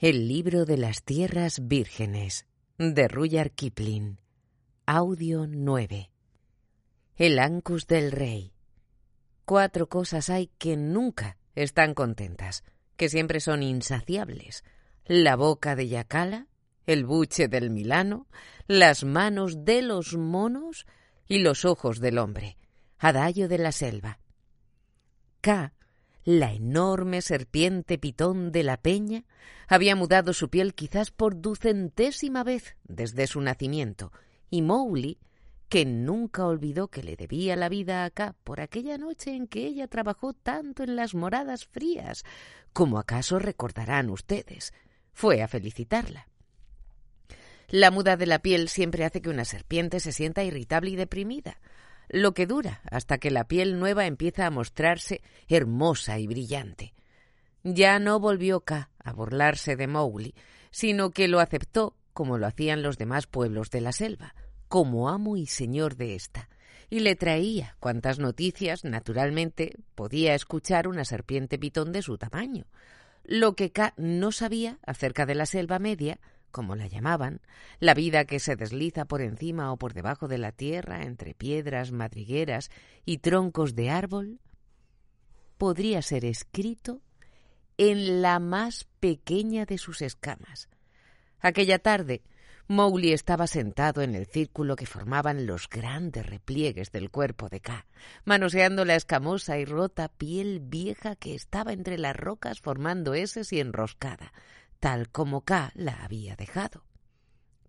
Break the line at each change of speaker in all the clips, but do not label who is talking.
El libro de las tierras vírgenes de Rudyard Kipling. Audio 9. El Ancus del Rey. Cuatro cosas hay que nunca están contentas, que siempre son insaciables. La boca de Yacala, el buche del Milano, las manos de los monos y los ojos del hombre. Adagio de la selva. K la enorme serpiente pitón de la peña había mudado su piel quizás por ducentésima vez desde su nacimiento, y Mowgli, que nunca olvidó que le debía la vida acá por aquella noche en que ella trabajó tanto en las moradas frías, como acaso recordarán ustedes, fue a felicitarla. La muda de la piel siempre hace que una serpiente se sienta irritable y deprimida, lo que dura hasta que la piel nueva empieza a mostrarse hermosa y brillante. Ya no volvió K a burlarse de Mowgli, sino que lo aceptó como lo hacían los demás pueblos de la selva, como amo y señor de ésta, y le traía cuantas noticias, naturalmente, podía escuchar una serpiente pitón de su tamaño. Lo que K no sabía acerca de la selva media como la llamaban, la vida que se desliza por encima o por debajo de la tierra entre piedras, madrigueras y troncos de árbol, podría ser escrito en la más pequeña de sus escamas. Aquella tarde, Mowgli estaba sentado en el círculo que formaban los grandes repliegues del cuerpo de K, manoseando la escamosa y rota piel vieja que estaba entre las rocas formando eses y enroscada, tal como K la había dejado.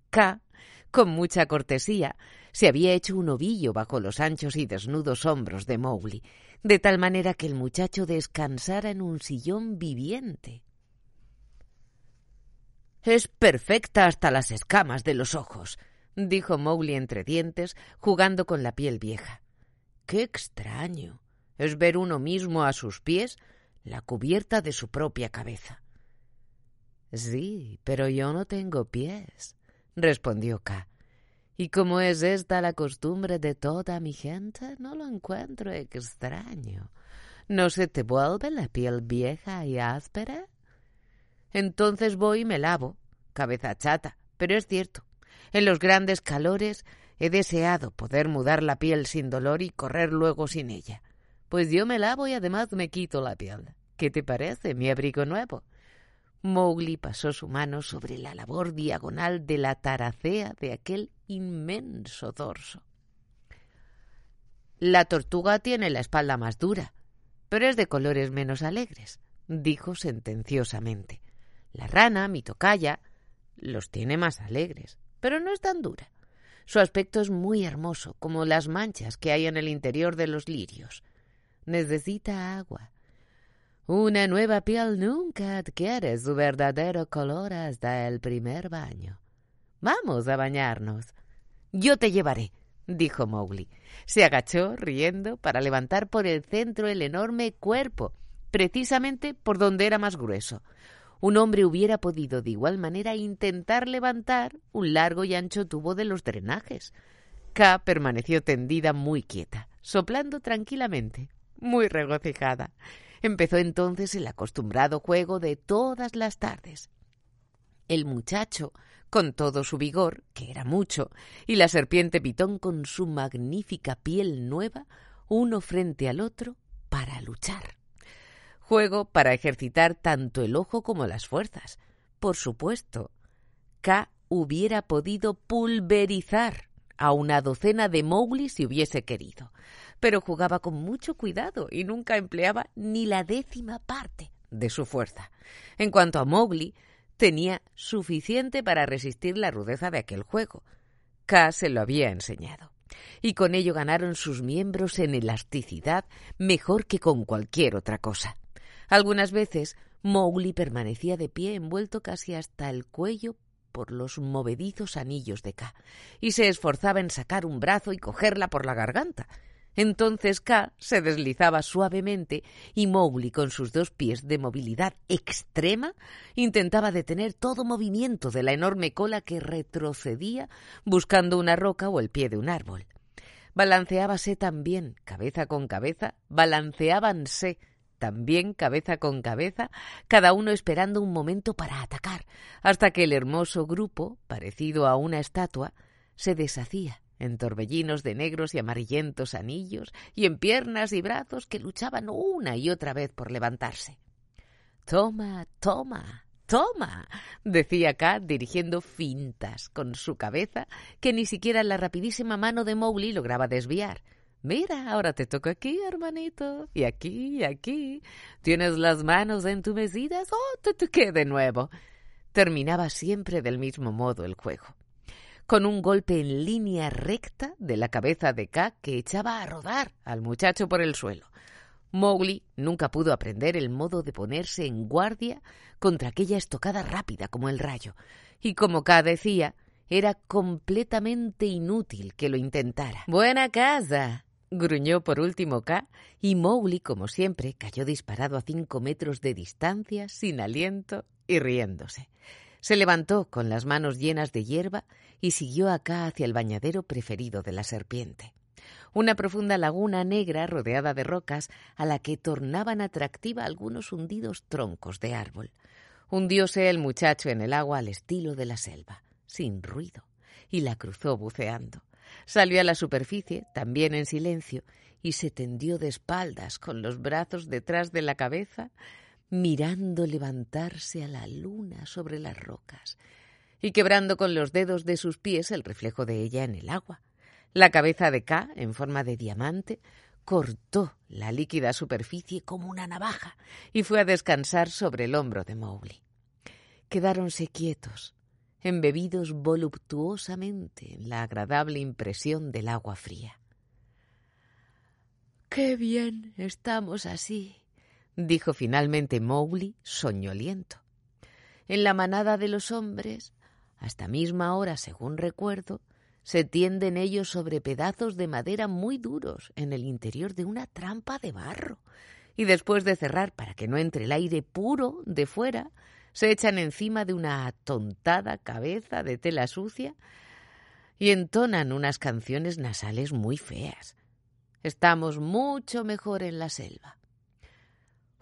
K, con mucha cortesía, se había hecho un ovillo bajo los anchos y desnudos hombros de Mowgli, de tal manera que el muchacho descansara en un sillón viviente. Es perfecta hasta las escamas de los ojos, dijo Mowgli entre dientes, jugando con la piel vieja. Qué extraño es ver uno mismo a sus pies la cubierta de su propia cabeza. Sí, pero yo no tengo pies, respondió K. Y como es esta la costumbre de toda mi gente, no lo encuentro extraño. ¿No se te vuelve la piel vieja y áspera? Entonces voy y me lavo, cabeza chata, pero es cierto. En los grandes calores he deseado poder mudar la piel sin dolor y correr luego sin ella. Pues yo me lavo y además me quito la piel. ¿Qué te parece, mi abrigo nuevo? Mowgli pasó su mano sobre la labor diagonal de la taracea de aquel inmenso dorso. La tortuga tiene la espalda más dura, pero es de colores menos alegres, dijo sentenciosamente. La rana, mi tocaya, los tiene más alegres, pero no es tan dura. Su aspecto es muy hermoso, como las manchas que hay en el interior de los lirios. Necesita agua, una nueva piel nunca adquiere su verdadero color hasta el primer baño. Vamos a bañarnos. Yo te llevaré, dijo Mowgli. Se agachó, riendo, para levantar por el centro el enorme cuerpo, precisamente por donde era más grueso. Un hombre hubiera podido de igual manera intentar levantar un largo y ancho tubo de los drenajes. K permaneció tendida muy quieta, soplando tranquilamente, muy regocijada. Empezó entonces el acostumbrado juego de todas las tardes. El muchacho, con todo su vigor, que era mucho, y la serpiente pitón con su magnífica piel nueva, uno frente al otro, para luchar. Juego para ejercitar tanto el ojo como las fuerzas. Por supuesto, K hubiera podido pulverizar a una docena de Mowgli si hubiese querido pero jugaba con mucho cuidado y nunca empleaba ni la décima parte de su fuerza. En cuanto a Mowgli, tenía suficiente para resistir la rudeza de aquel juego. K se lo había enseñado. Y con ello ganaron sus miembros en elasticidad mejor que con cualquier otra cosa. Algunas veces Mowgli permanecía de pie envuelto casi hasta el cuello por los movedizos anillos de K, y se esforzaba en sacar un brazo y cogerla por la garganta, entonces K se deslizaba suavemente y Mowgli, con sus dos pies de movilidad extrema, intentaba detener todo movimiento de la enorme cola que retrocedía buscando una roca o el pie de un árbol. Balanceábase también, cabeza con cabeza, balanceábanse también cabeza con cabeza, cada uno esperando un momento para atacar, hasta que el hermoso grupo, parecido a una estatua, se deshacía en torbellinos de negros y amarillentos anillos y en piernas y brazos que luchaban una y otra vez por levantarse. Toma, toma, toma, decía Kat dirigiendo fintas con su cabeza que ni siquiera la rapidísima mano de Mowgli lograba desviar. Mira, ahora te toca aquí, hermanito, y aquí, y aquí. ¿Tienes las manos entumecidas? ¡Oh, te toqué de nuevo! Terminaba siempre del mismo modo el juego con un golpe en línea recta de la cabeza de K que echaba a rodar al muchacho por el suelo. Mowgli nunca pudo aprender el modo de ponerse en guardia contra aquella estocada rápida como el rayo, y como K decía, era completamente inútil que lo intentara. Buena casa. gruñó por último K, y Mowgli, como siempre, cayó disparado a cinco metros de distancia, sin aliento y riéndose. Se levantó con las manos llenas de hierba y siguió acá hacia el bañadero preferido de la serpiente. Una profunda laguna negra rodeada de rocas a la que tornaban atractiva algunos hundidos troncos de árbol. Hundióse el muchacho en el agua al estilo de la selva, sin ruido, y la cruzó buceando. Salió a la superficie, también en silencio, y se tendió de espaldas, con los brazos detrás de la cabeza, mirando levantarse a la luna sobre las rocas y quebrando con los dedos de sus pies el reflejo de ella en el agua. La cabeza de K, en forma de diamante, cortó la líquida superficie como una navaja y fue a descansar sobre el hombro de Mowgli. Quedáronse quietos, embebidos voluptuosamente en la agradable impresión del agua fría. Qué bien estamos así, dijo finalmente Mowgli, soñoliento. En la manada de los hombres, hasta misma hora, según recuerdo, se tienden ellos sobre pedazos de madera muy duros en el interior de una trampa de barro, y después de cerrar para que no entre el aire puro de fuera, se echan encima de una atontada cabeza de tela sucia y entonan unas canciones nasales muy feas. Estamos mucho mejor en la selva.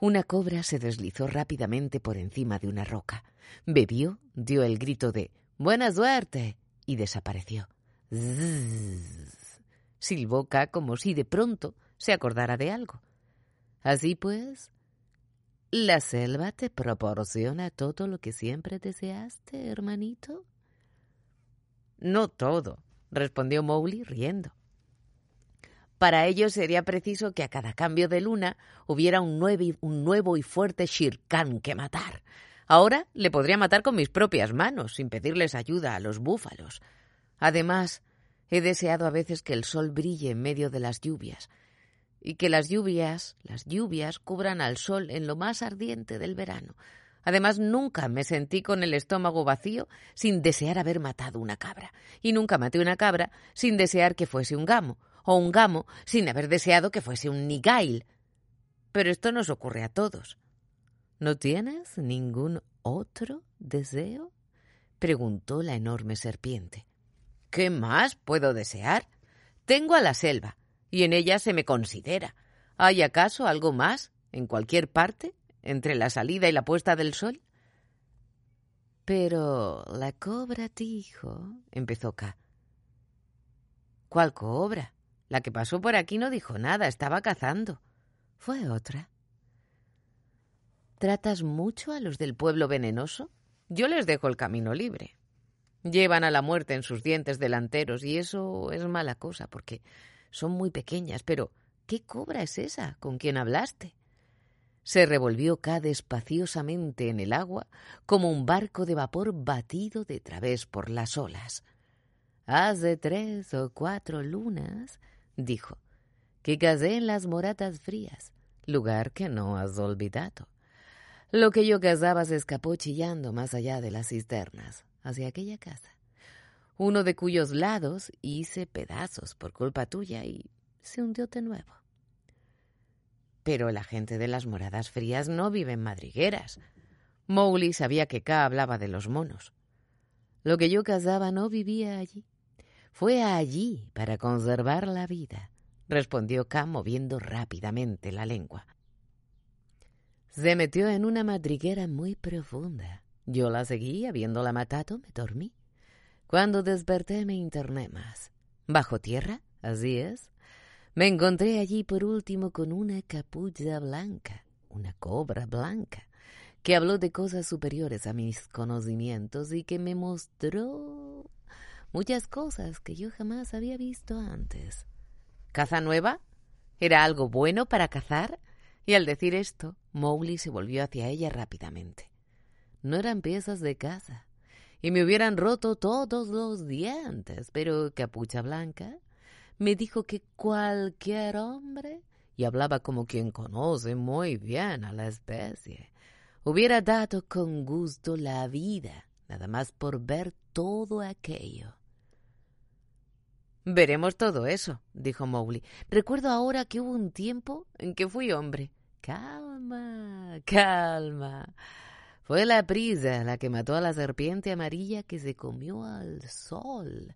Una cobra se deslizó rápidamente por encima de una roca. Bebió, dio el grito de Buena suerte y desapareció. Zzz, silbó como si de pronto se acordara de algo. Así pues, ¿la selva te proporciona todo lo que siempre deseaste, hermanito? No todo, respondió Mowgli riendo. Para ello sería preciso que a cada cambio de luna hubiera un nuevo, y fuerte Shirkan que matar. Ahora le podría matar con mis propias manos, sin pedirles ayuda a los búfalos. Además, he deseado a veces que el sol brille en medio de las lluvias, y que las lluvias, las lluvias, cubran al sol en lo más ardiente del verano. Además, nunca me sentí con el estómago vacío sin desear haber matado una cabra, y nunca maté una cabra sin desear que fuese un gamo, o un gamo sin haber deseado que fuese un nigail. Pero esto nos ocurre a todos. ¿No tienes ningún otro deseo? preguntó la enorme serpiente. ¿Qué más puedo desear? Tengo a la selva, y en ella se me considera. ¿Hay acaso algo más, en cualquier parte, entre la salida y la puesta del sol? Pero la cobra dijo, empezó K. ¿Cuál cobra? La que pasó por aquí no dijo nada, estaba cazando. Fue otra. ¿Tratas mucho a los del pueblo venenoso? Yo les dejo el camino libre. Llevan a la muerte en sus dientes delanteros y eso es mala cosa porque son muy pequeñas. Pero, ¿qué cobra es esa con quien hablaste? Se revolvió K despaciosamente en el agua como un barco de vapor batido de través por las olas. Hace tres o cuatro lunas dijo, que casé en las moratas frías, lugar que no has olvidado. Lo que yo cazaba se escapó chillando más allá de las cisternas, hacia aquella casa, uno de cuyos lados hice pedazos por culpa tuya y se hundió de nuevo. Pero la gente de las moradas frías no vive en madrigueras. Mowgli sabía que K hablaba de los monos. Lo que yo cazaba no vivía allí. Fue allí para conservar la vida, respondió K moviendo rápidamente la lengua. Se metió en una madriguera muy profunda. Yo la seguí, habiéndola matado, me dormí. Cuando desperté me interné más. ¿Bajo tierra? Así es. Me encontré allí por último con una capucha blanca, una cobra blanca, que habló de cosas superiores a mis conocimientos y que me mostró muchas cosas que yo jamás había visto antes. ¿Caza nueva? ¿Era algo bueno para cazar? Y al decir esto, Mowgli se volvió hacia ella rápidamente. No eran piezas de caza, y me hubieran roto todos los dientes, pero Capucha Blanca me dijo que cualquier hombre, y hablaba como quien conoce muy bien a la especie, hubiera dado con gusto la vida, nada más por ver todo aquello. Veremos todo eso, dijo Mowgli. Recuerdo ahora que hubo un tiempo en que fui hombre. Calma, calma. Fue la prisa la que mató a la serpiente amarilla que se comió al sol.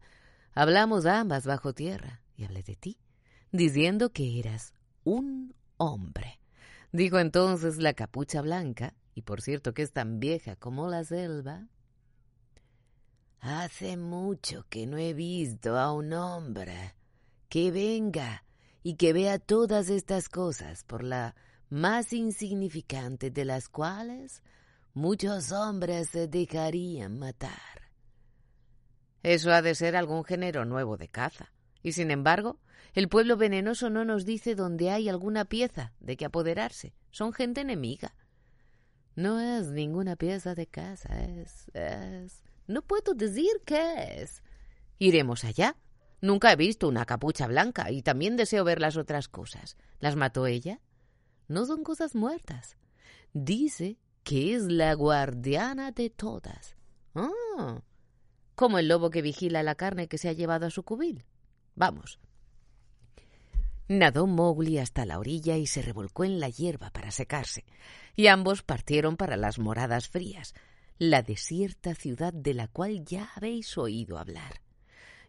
Hablamos ambas bajo tierra y hablé de ti, diciendo que eras un hombre. Dijo entonces la capucha blanca, y por cierto que es tan vieja como la selva, Hace mucho que no he visto a un hombre que venga y que vea todas estas cosas por la más insignificante de las cuales muchos hombres se dejarían matar. Eso ha de ser algún género nuevo de caza. Y sin embargo, el pueblo venenoso no nos dice dónde hay alguna pieza de que apoderarse. Son gente enemiga. No es ninguna pieza de caza, es, es no puedo decir qué es. Iremos allá. Nunca he visto una capucha blanca y también deseo ver las otras cosas. ¿Las mató ella? No son cosas muertas. Dice que es la guardiana de todas. Ah, como el lobo que vigila la carne que se ha llevado a su cubil. Vamos. Nadó Mowgli hasta la orilla y se revolcó en la hierba para secarse, y ambos partieron para las moradas frías, la desierta ciudad de la cual ya habéis oído hablar.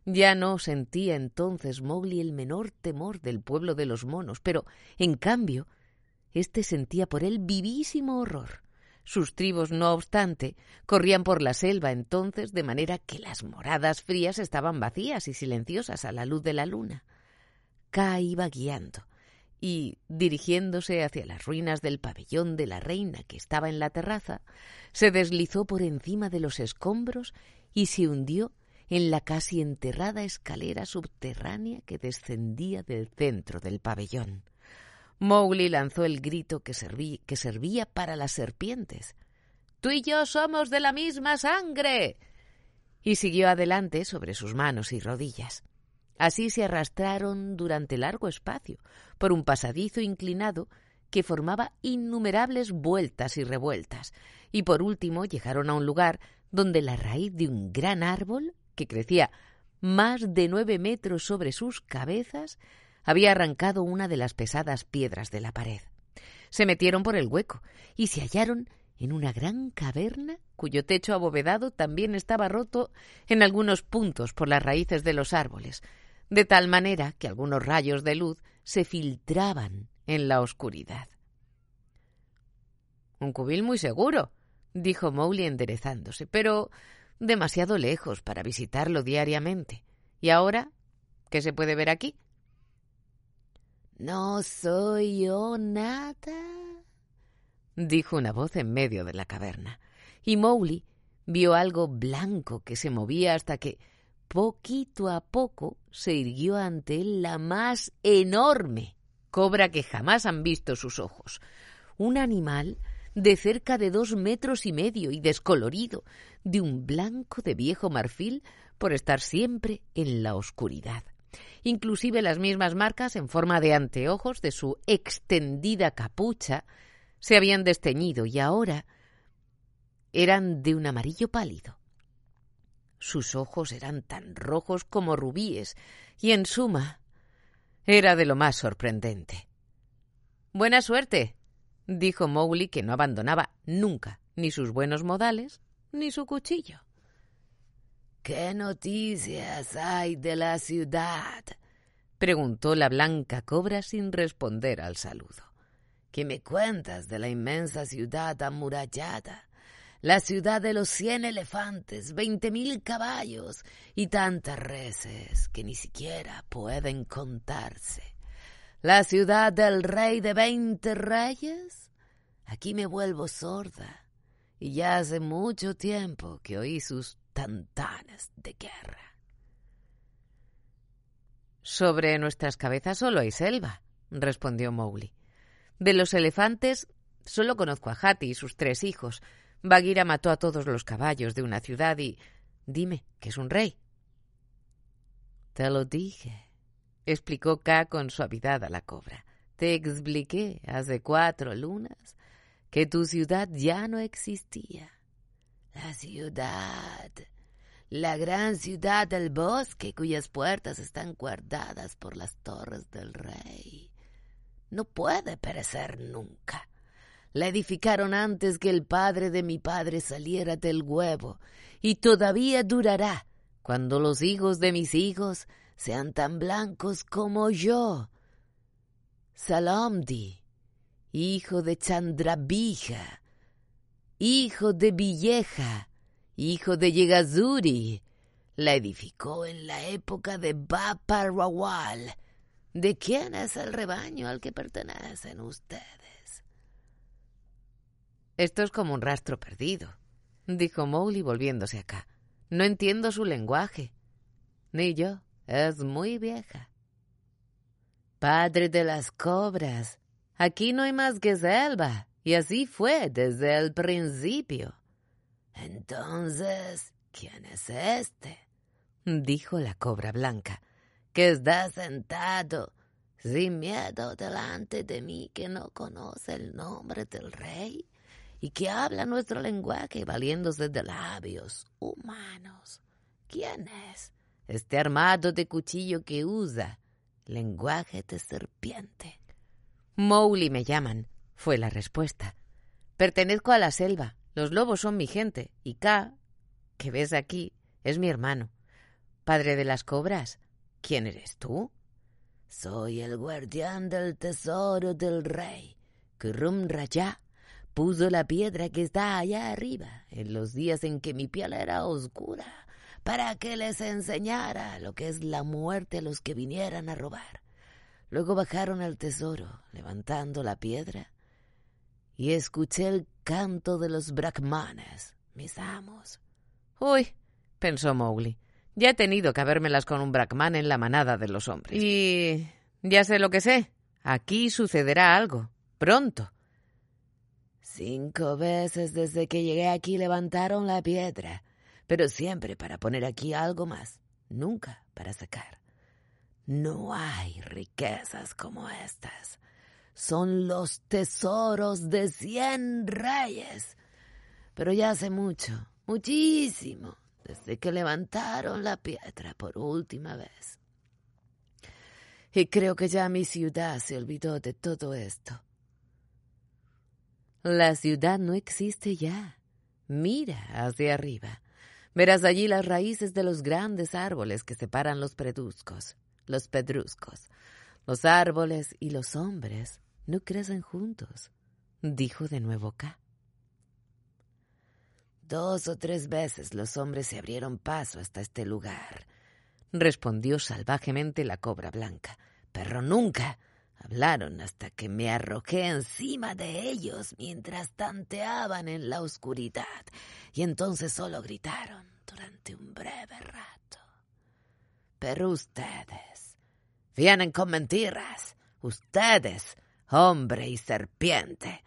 Ya no sentía entonces Mowgli el menor temor del pueblo de los monos, pero, en cambio, éste sentía por él vivísimo horror. Sus tribus, no obstante, corrían por la selva entonces de manera que las moradas frías estaban vacías y silenciosas a la luz de la luna. Ka iba guiando, y, dirigiéndose hacia las ruinas del pabellón de la reina que estaba en la terraza, se deslizó por encima de los escombros y se hundió en la casi enterrada escalera subterránea que descendía del centro del pabellón. Mowgli lanzó el grito que, que servía para las serpientes. Tú y yo somos de la misma sangre. y siguió adelante sobre sus manos y rodillas. Así se arrastraron durante largo espacio por un pasadizo inclinado que formaba innumerables vueltas y revueltas, y por último llegaron a un lugar donde la raíz de un gran árbol, que crecía más de nueve metros sobre sus cabezas, había arrancado una de las pesadas piedras de la pared. Se metieron por el hueco y se hallaron en una gran caverna cuyo techo abovedado también estaba roto en algunos puntos por las raíces de los árboles, de tal manera que algunos rayos de luz se filtraban en la oscuridad. Un cubil muy seguro, dijo Mowgli enderezándose, pero demasiado lejos para visitarlo diariamente. ¿Y ahora qué se puede ver aquí? No soy yo nada, dijo una voz en medio de la caverna, y Mowgli vio algo blanco que se movía hasta que poquito a poco se irguió ante él la más enorme cobra que jamás han visto sus ojos. Un animal de cerca de dos metros y medio y descolorido, de un blanco de viejo marfil por estar siempre en la oscuridad. Inclusive las mismas marcas en forma de anteojos de su extendida capucha se habían desteñido y ahora eran de un amarillo pálido. Sus ojos eran tan rojos como rubíes, y en suma era de lo más sorprendente. Buena suerte, dijo Mowgli, que no abandonaba nunca ni sus buenos modales ni su cuchillo. ¿Qué noticias hay de la ciudad? preguntó la blanca cobra sin responder al saludo. ¿Qué me cuentas de la inmensa ciudad amurallada? La ciudad de los cien elefantes, veinte mil caballos y tantas reses que ni siquiera pueden contarse. La ciudad del rey de veinte reyes. Aquí me vuelvo sorda y ya hace mucho tiempo que oí sus tantanas de guerra. Sobre nuestras cabezas solo hay selva, respondió Mowgli. De los elefantes solo conozco a Hati y sus tres hijos. Bagheera mató a todos los caballos de una ciudad y... Dime, ¿qué es un rey? Te lo dije, explicó K con suavidad a la cobra. Te expliqué hace cuatro lunas que tu ciudad ya no existía. La ciudad, la gran ciudad del bosque cuyas puertas están guardadas por las torres del rey no puede perecer nunca. La edificaron antes que el padre de mi padre saliera del huevo, y todavía durará cuando los hijos de mis hijos sean tan blancos como yo. Salamdi, hijo de Chandrabija, hijo de Villeja, hijo de Yegazuri, la edificó en la época de Baparawal, ¿De quién es el rebaño al que pertenecen ustedes? Esto es como un rastro perdido, dijo Mowgli volviéndose acá. No entiendo su lenguaje. Ni yo. Es muy vieja. Padre de las cobras, aquí no hay más que selva, y así fue desde el principio. Entonces, ¿quién es este? dijo la cobra blanca que está sentado sin miedo delante de mí, que no conoce el nombre del rey y que habla nuestro lenguaje valiéndose de labios humanos. ¿Quién es? Este armado de cuchillo que usa lenguaje de serpiente. Mowgli me llaman, fue la respuesta. Pertenezco a la selva, los lobos son mi gente, y K, que ves aquí, es mi hermano. Padre de las cobras, ¿Quién eres tú? Soy el guardián del tesoro del rey. Kurum puso la piedra que está allá arriba en los días en que mi piel era oscura para que les enseñara lo que es la muerte a los que vinieran a robar. Luego bajaron al tesoro, levantando la piedra, y escuché el canto de los brahmanes, mis amos. Uy, pensó Mowgli, ya he tenido que habérmelas con un Brahman en la manada de los hombres. Y ya sé lo que sé. Aquí sucederá algo. Pronto. Cinco veces desde que llegué aquí levantaron la piedra, pero siempre para poner aquí algo más, nunca para sacar. No hay riquezas como estas. Son los tesoros de cien reyes. Pero ya hace mucho, muchísimo, desde que levantaron la piedra por última vez. Y creo que ya mi ciudad se olvidó de todo esto. La ciudad no existe ya. Mira hacia arriba. Verás allí las raíces de los grandes árboles que separan los preduscos, los pedruscos. Los árboles y los hombres no crecen juntos, dijo de nuevo K. Dos o tres veces los hombres se abrieron paso hasta este lugar, respondió salvajemente la cobra blanca, pero nunca hablaron hasta que me arrojé encima de ellos mientras tanteaban en la oscuridad, y entonces solo gritaron durante un breve rato. Pero ustedes vienen con mentiras, ustedes, hombre y serpiente,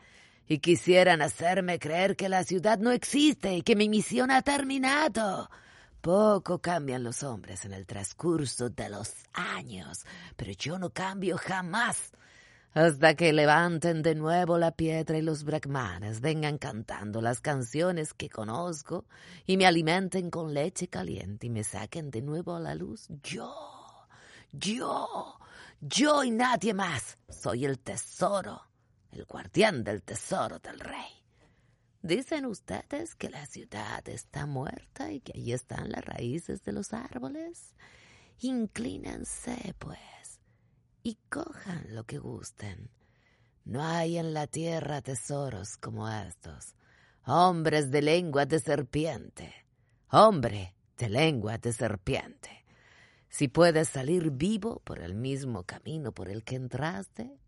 y quisieran hacerme creer que la ciudad no existe y que mi misión ha terminado. Poco cambian los hombres en el transcurso de los años, pero yo no cambio jamás. Hasta que levanten de nuevo la piedra y los brahmanes vengan cantando las canciones que conozco y me alimenten con leche caliente y me saquen de nuevo a la luz, yo, yo, yo y nadie más soy el tesoro el guardián del tesoro del rey. Dicen ustedes que la ciudad está muerta y que allí están las raíces de los árboles. Inclínense, pues, y cojan lo que gusten.
No hay en la tierra tesoros como estos. Hombres de lengua de serpiente. Hombre de lengua de serpiente. Si puedes salir vivo por el mismo camino por el que entraste,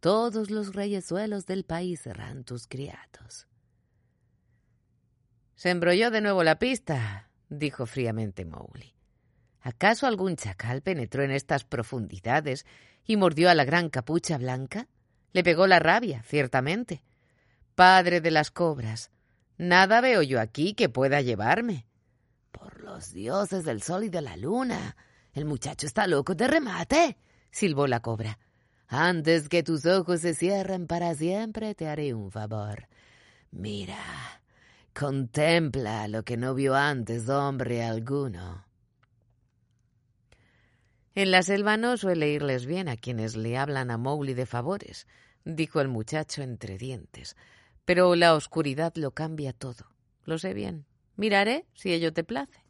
todos los reyesuelos del país serán tus criados.
Se embrolló de nuevo la pista, dijo fríamente Mowgli. ¿Acaso algún chacal penetró en estas profundidades y mordió a la gran capucha blanca? Le pegó la rabia, ciertamente. Padre de las cobras, nada veo yo aquí que pueda llevarme.
Por los dioses del sol y de la luna. El muchacho está loco de remate, silbó la cobra. Antes que tus ojos se cierren para siempre, te haré un favor. Mira, contempla lo que no vio antes hombre alguno.
En la selva no suele irles bien a quienes le hablan a Mowgli de favores, dijo el muchacho entre dientes. Pero la oscuridad lo cambia todo. Lo sé bien. Miraré si ello te place.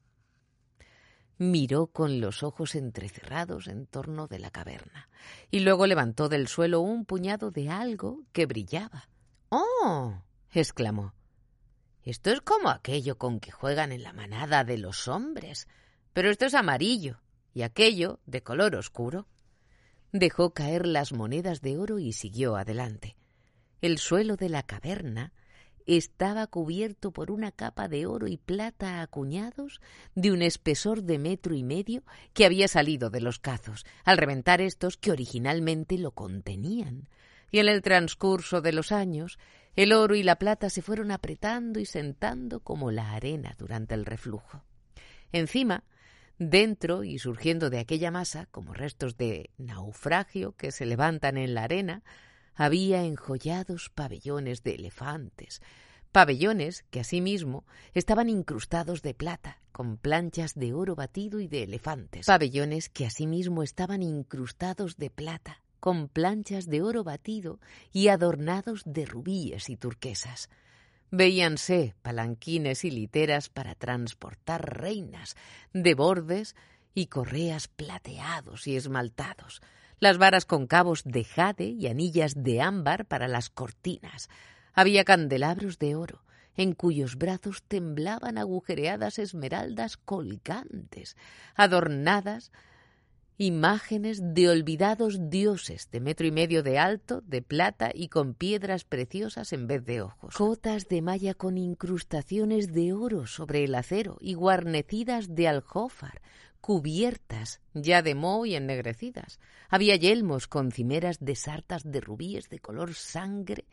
Miró con los ojos entrecerrados en torno de la caverna y luego levantó del suelo un puñado de algo que brillaba. ¡Oh! exclamó. Esto es como aquello con que juegan en la manada de los hombres, pero esto es amarillo y aquello de color oscuro. Dejó caer las monedas de oro y siguió adelante. El suelo de la caverna estaba cubierto por una capa de oro y plata acuñados de un espesor de metro y medio que había salido de los cazos, al reventar estos que originalmente lo contenían. Y en el transcurso de los años, el oro y la plata se fueron apretando y sentando como la arena durante el reflujo. Encima, dentro y surgiendo de aquella masa, como restos de naufragio que se levantan en la arena, había enjollados pabellones de elefantes, pabellones que asimismo estaban incrustados de plata, con planchas de oro batido y de elefantes, pabellones que asimismo estaban incrustados de plata, con planchas de oro batido y adornados de rubíes y turquesas. Veíanse palanquines y literas para transportar reinas, de bordes y correas plateados y esmaltados, las varas con cabos de jade y anillas de ámbar para las cortinas. Había candelabros de oro, en cuyos brazos temblaban agujereadas esmeraldas colgantes, adornadas imágenes de olvidados dioses de metro y medio de alto, de plata y con piedras preciosas en vez de ojos. Cotas de malla con incrustaciones de oro sobre el acero y guarnecidas de aljófar, cubiertas ya de moho y ennegrecidas. Había yelmos con cimeras de sartas de rubíes de color sangre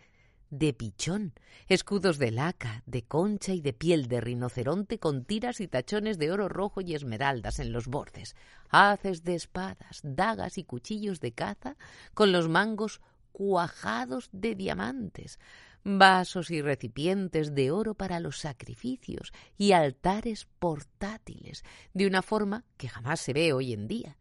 de pichón, escudos de laca, de concha y de piel de rinoceronte con tiras y tachones de oro rojo y esmeraldas en los bordes, haces de espadas, dagas y cuchillos de caza con los mangos cuajados de diamantes, vasos y recipientes de oro para los sacrificios y altares portátiles, de una forma que jamás se ve hoy en día.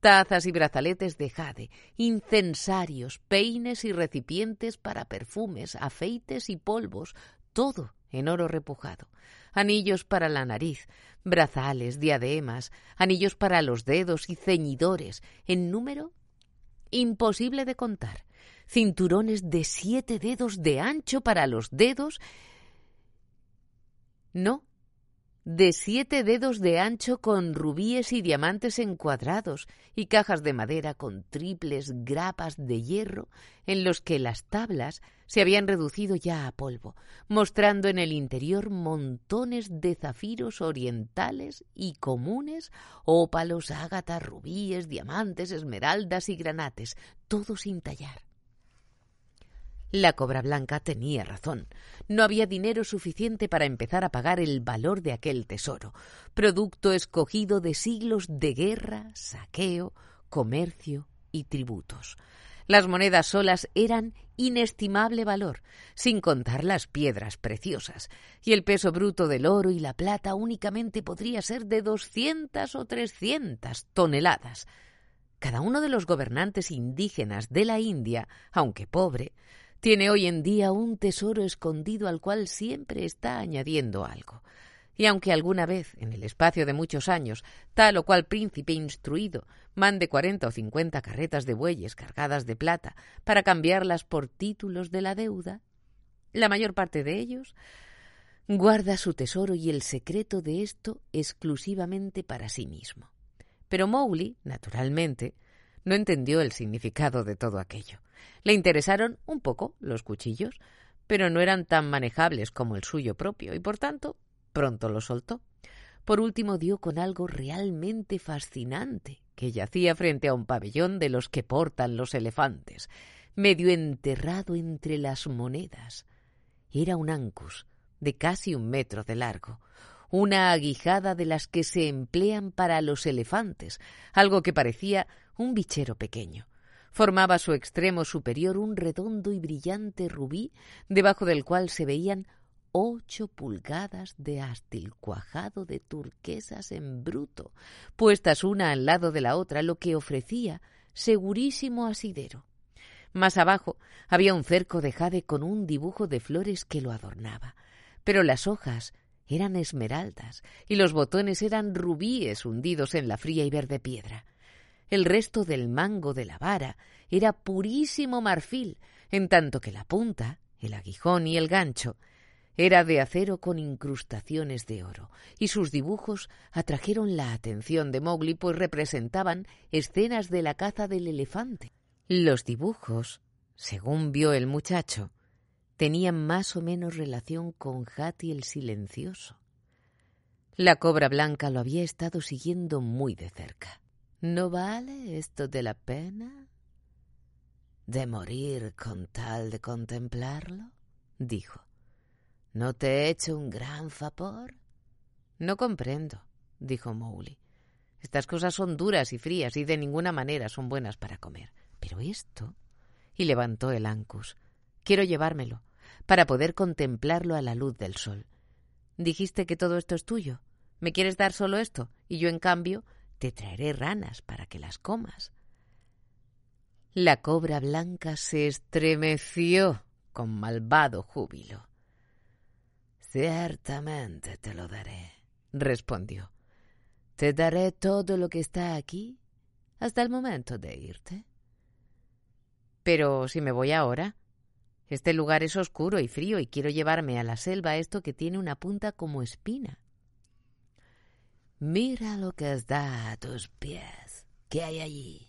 Tazas y brazaletes de jade, incensarios, peines y recipientes para perfumes, afeites y polvos, todo en oro repujado. Anillos para la nariz, brazales, diademas, anillos para los dedos y ceñidores, en número imposible de contar cinturones de siete dedos de ancho para los dedos. No, de siete dedos de ancho con rubíes y diamantes encuadrados y cajas de madera con triples grapas de hierro en los que las tablas se habían reducido ya a polvo, mostrando en el interior montones de zafiros orientales y comunes, ópalos, ágatas, rubíes, diamantes, esmeraldas y granates, todo sin tallar. La cobra blanca tenía razón. No había dinero suficiente para empezar a pagar el valor de aquel tesoro, producto escogido de siglos de guerra, saqueo, comercio y tributos. Las monedas solas eran inestimable valor, sin contar las piedras preciosas, y el peso bruto del oro y la plata únicamente podría ser de doscientas o trescientas toneladas. Cada uno de los gobernantes indígenas de la India, aunque pobre, tiene hoy en día un tesoro escondido al cual siempre está añadiendo algo. y aunque alguna vez, en el espacio de muchos años, tal o cual príncipe instruido mande cuarenta o cincuenta carretas de bueyes cargadas de plata para cambiarlas por títulos de la deuda, la mayor parte de ellos guarda su tesoro y el secreto de esto exclusivamente para sí mismo. Pero Mowgli, naturalmente, no entendió el significado de todo aquello. Le interesaron un poco los cuchillos, pero no eran tan manejables como el suyo propio, y por tanto pronto lo soltó. Por último dio con algo realmente fascinante, que yacía frente a un pabellón de los que portan los elefantes, medio enterrado entre las monedas. Era un ancus de casi un metro de largo, una aguijada de las que se emplean para los elefantes, algo que parecía un bichero pequeño. Formaba su extremo superior un redondo y brillante rubí, debajo del cual se veían ocho pulgadas de ástil cuajado de turquesas en bruto, puestas una al lado de la otra, lo que ofrecía segurísimo asidero. Más abajo había un cerco de jade con un dibujo de flores que lo adornaba, pero las hojas eran esmeraldas y los botones eran rubíes hundidos en la fría y verde piedra. El resto del mango de la vara era purísimo marfil, en tanto que la punta, el aguijón y el gancho era de acero con incrustaciones de oro, y sus dibujos atrajeron la atención de Mowgli, pues representaban escenas de la caza del elefante. Los dibujos, según vio el muchacho, tenían más o menos relación con Hati el silencioso. La cobra blanca lo había estado siguiendo muy de cerca. ¿No vale esto de la pena? ¿De morir con tal de contemplarlo? dijo. ¿No te he hecho un gran favor? No comprendo, dijo Mowgli. Estas cosas son duras y frías y de ninguna manera son buenas para comer. Pero esto. Y levantó el ancus. Quiero llevármelo, para poder contemplarlo a la luz del sol. Dijiste que todo esto es tuyo. ¿Me quieres dar solo esto? Y yo, en cambio, te traeré ranas para que las comas. La cobra blanca se estremeció con malvado júbilo. Ciertamente te lo daré, respondió. Te daré todo lo que está aquí hasta el momento de irte. Pero si me voy ahora. Este lugar es oscuro y frío y quiero llevarme a la selva esto que tiene una punta como espina. Mira lo que está a tus pies. ¿Qué hay allí?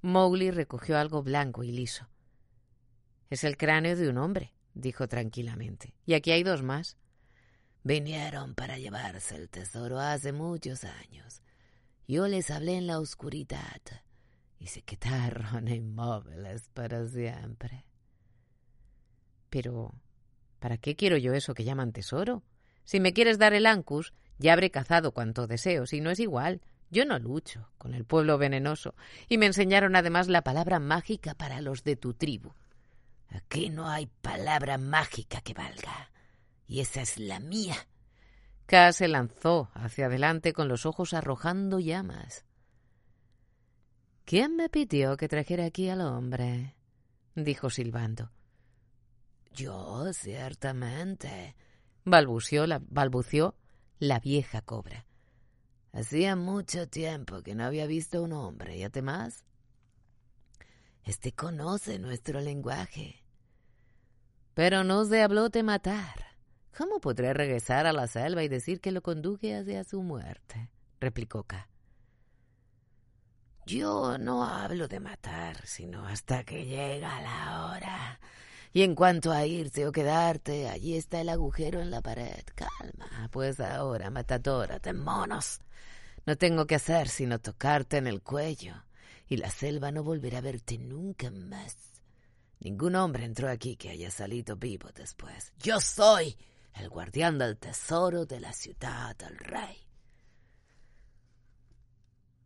Mowgli recogió algo blanco y liso. Es el cráneo de un hombre, dijo tranquilamente. Y aquí hay dos más. Vinieron para llevarse el tesoro hace muchos años. Yo les hablé en la oscuridad y se quedaron inmóviles para siempre. Pero, ¿para qué quiero yo eso que llaman tesoro? Si me quieres dar el Ancus, ya habré cazado cuanto deseo, si no es igual. Yo no lucho con el pueblo venenoso, y me enseñaron además la palabra mágica para los de tu tribu. Aquí no hay palabra mágica que valga, y esa es la mía. K se lanzó hacia adelante con los ojos arrojando llamas. ¿Quién me pidió que trajera aquí al hombre? dijo silbando. Yo, ciertamente, balbució la, balbució la vieja cobra. Hacía mucho tiempo que no había visto un hombre, y además, este conoce nuestro lenguaje. Pero no se habló de matar. ¿Cómo podré regresar a la selva y decir que lo conduje hacia su muerte? replicó K. Yo no hablo de matar, sino hasta que llega la hora. Y en cuanto a irte o quedarte, allí está el agujero en la pared. Calma, pues ahora, matadora de monos. No tengo que hacer sino tocarte en el cuello, y la selva no volverá a verte nunca más. Ningún hombre entró aquí que haya salido vivo después. Yo soy el guardián del tesoro de la ciudad del rey.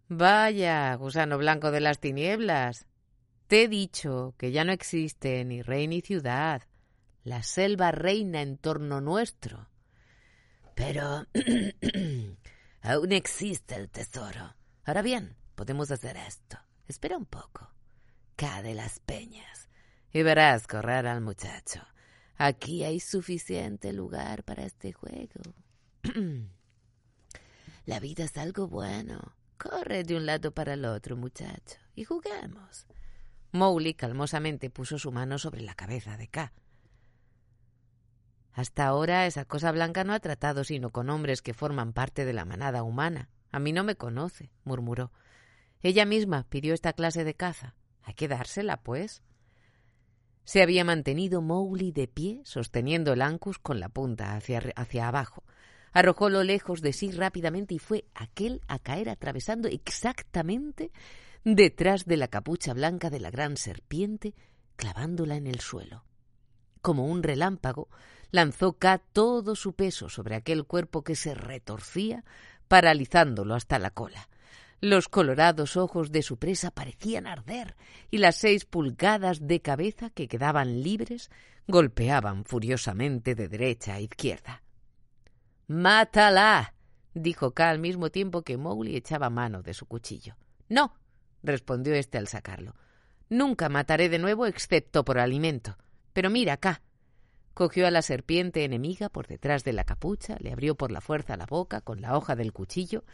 Vaya, gusano blanco de las tinieblas. Te he dicho que ya no existe ni rey ni ciudad. La selva reina en torno nuestro. Pero aún existe el tesoro. Ahora bien, podemos hacer esto. Espera un poco. Cae las peñas y verás correr al muchacho. Aquí hay suficiente lugar para este juego.
La vida es algo bueno. Corre de un lado para el otro, muchacho, y juguemos.
Mowgli calmosamente puso su mano sobre la cabeza de K. Hasta ahora esa cosa blanca no ha tratado sino con hombres que forman parte de la manada humana. A mí no me conoce, murmuró. Ella misma pidió esta clase de caza. Hay que dársela, pues. Se había mantenido Mowgli de pie, sosteniendo el Ankus con la punta hacia, hacia abajo. Arrojólo lejos de sí rápidamente y fue aquel a caer atravesando exactamente detrás de la capucha blanca de la gran serpiente, clavándola en el suelo. Como un relámpago, lanzó K todo su peso sobre aquel cuerpo que se retorcía, paralizándolo hasta la cola. Los colorados ojos de su presa parecían arder y las seis pulgadas de cabeza que quedaban libres golpeaban furiosamente de derecha a izquierda. ¡Mátala! dijo K al mismo tiempo que Mowgli echaba mano de su cuchillo. No, respondió éste al sacarlo. Nunca mataré de nuevo excepto por alimento. Pero mira, K. Cogió a la serpiente enemiga por detrás de la capucha, le abrió por la fuerza la boca con la hoja del cuchillo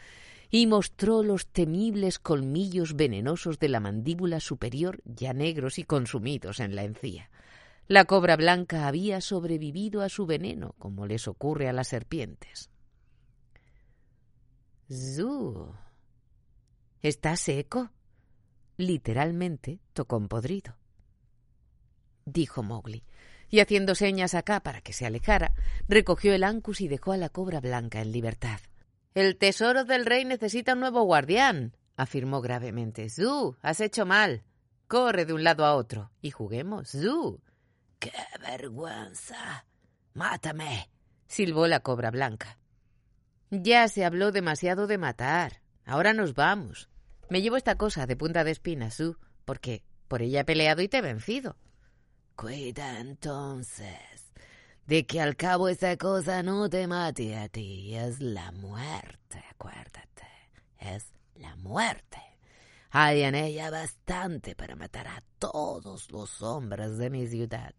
y mostró los temibles colmillos venenosos de la mandíbula superior ya negros y consumidos en la encía. La cobra blanca había sobrevivido a su veneno, como les ocurre a las serpientes. Zú. ¿Está seco? Literalmente tocón podrido. Dijo Mowgli, y haciendo señas acá para que se alejara, recogió el ancus y dejó a la cobra blanca en libertad. El tesoro del rey necesita un nuevo guardián, afirmó gravemente. Zu, has hecho mal. Corre de un lado a otro y juguemos. Zu.
¡Qué vergüenza! ¡Mátame!
silbó la cobra blanca. Ya se habló demasiado de matar. Ahora nos vamos. Me llevo esta cosa de punta de espina, Zu, porque por ella he peleado y te he vencido.
Cuida entonces de que al cabo esa cosa no te mate a ti. Es la muerte, acuérdate. Es la muerte. Hay en ella bastante para matar a todos los hombres de mi ciudad.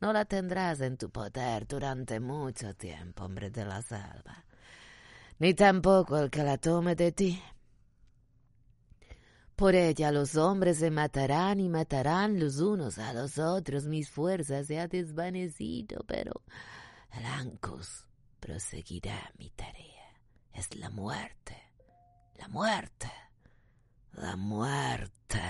No la tendrás en tu poder durante mucho tiempo, hombre de la selva. Ni tampoco el que la tome de ti. Por ella los hombres se matarán y matarán los unos a los otros. Mis fuerzas se han desvanecido, pero el Ancus proseguirá mi tarea. Es la muerte, la muerte, la muerte.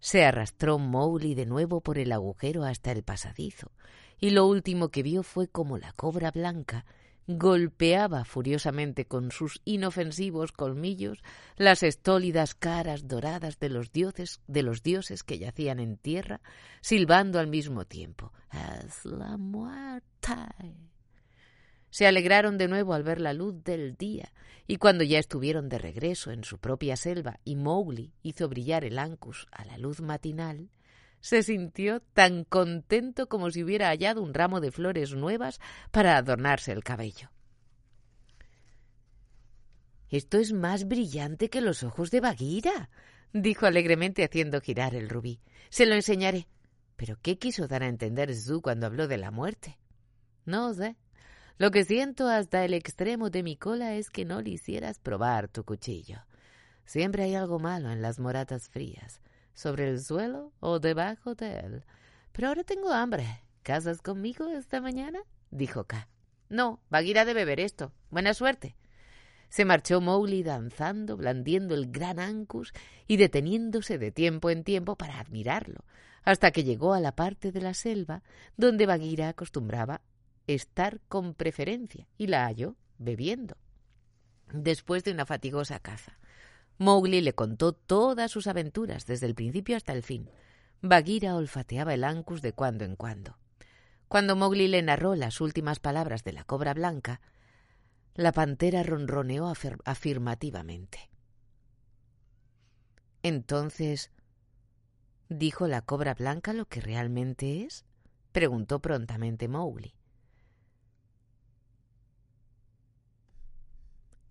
Se arrastró Mowgli de nuevo por el agujero hasta el pasadizo, y lo último que vio fue como la cobra blanca golpeaba furiosamente con sus inofensivos colmillos las estólidas caras doradas de los dioses de los dioses que yacían en tierra, silbando al mismo tiempo. Es la muerte. Se alegraron de nuevo al ver la luz del día, y cuando ya estuvieron de regreso en su propia selva y Mowgli hizo brillar el Ancus a la luz matinal, se sintió tan contento como si hubiera hallado un ramo de flores nuevas para adornarse el cabello. Esto es más brillante que los ojos de Bagheera, dijo alegremente haciendo girar el rubí. Se lo enseñaré. ¿Pero qué quiso dar a entender Zu cuando habló de la muerte? No sé. Lo que siento hasta el extremo de mi cola es que no le hicieras probar tu cuchillo. Siempre hay algo malo en las moratas frías sobre el suelo o debajo de él. Pero ahora tengo hambre. ¿Casas conmigo esta mañana? dijo K. No, Bagheera debe ver esto. Buena suerte. Se marchó Mowgli danzando, blandiendo el gran Ancus y deteniéndose de tiempo en tiempo para admirarlo, hasta que llegó a la parte de la selva donde Bagheera acostumbraba estar con preferencia y la halló bebiendo. Después de una fatigosa caza, Mowgli le contó todas sus aventuras desde el principio hasta el fin. Bagheera olfateaba el Ancus de cuando en cuando. Cuando Mowgli le narró las últimas palabras de la cobra blanca, la pantera ronroneó afirmativamente. Entonces, ¿dijo la cobra blanca lo que realmente es? preguntó prontamente Mowgli.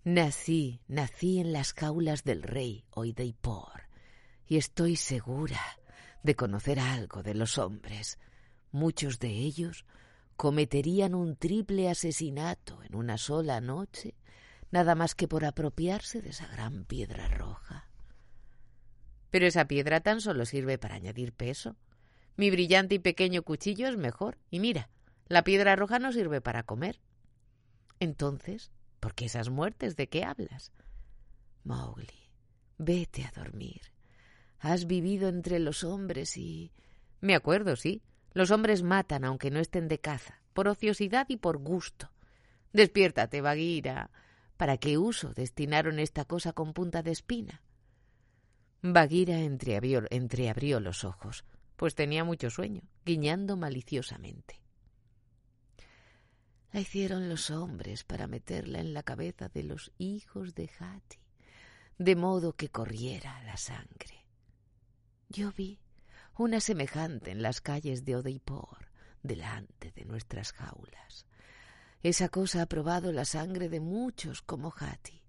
Nací, nací en las jaulas del rey Oideipor, y estoy segura de conocer algo de los hombres. Muchos de ellos
cometerían un triple asesinato en una sola noche, nada más que por apropiarse de esa gran piedra roja.
Pero esa piedra tan solo sirve para añadir peso. Mi brillante y pequeño cuchillo es mejor. Y mira, la piedra roja no sirve para comer. Entonces, ¿por qué esas muertes? ¿De qué hablas?
Mowgli, vete a dormir. Has vivido entre los hombres y...
Me acuerdo, sí. Los hombres matan aunque no estén de caza, por ociosidad y por gusto. Despiértate, Bagheera. ¿Para qué uso destinaron esta cosa con punta de espina? Bagheera entreabrió los ojos, pues tenía mucho sueño, guiñando maliciosamente.
La hicieron los hombres para meterla en la cabeza de los hijos de Hati, de modo que corriera la sangre. Yo vi una semejante en las calles de Odeipor, delante de nuestras jaulas. Esa cosa ha probado la sangre de muchos como Hati.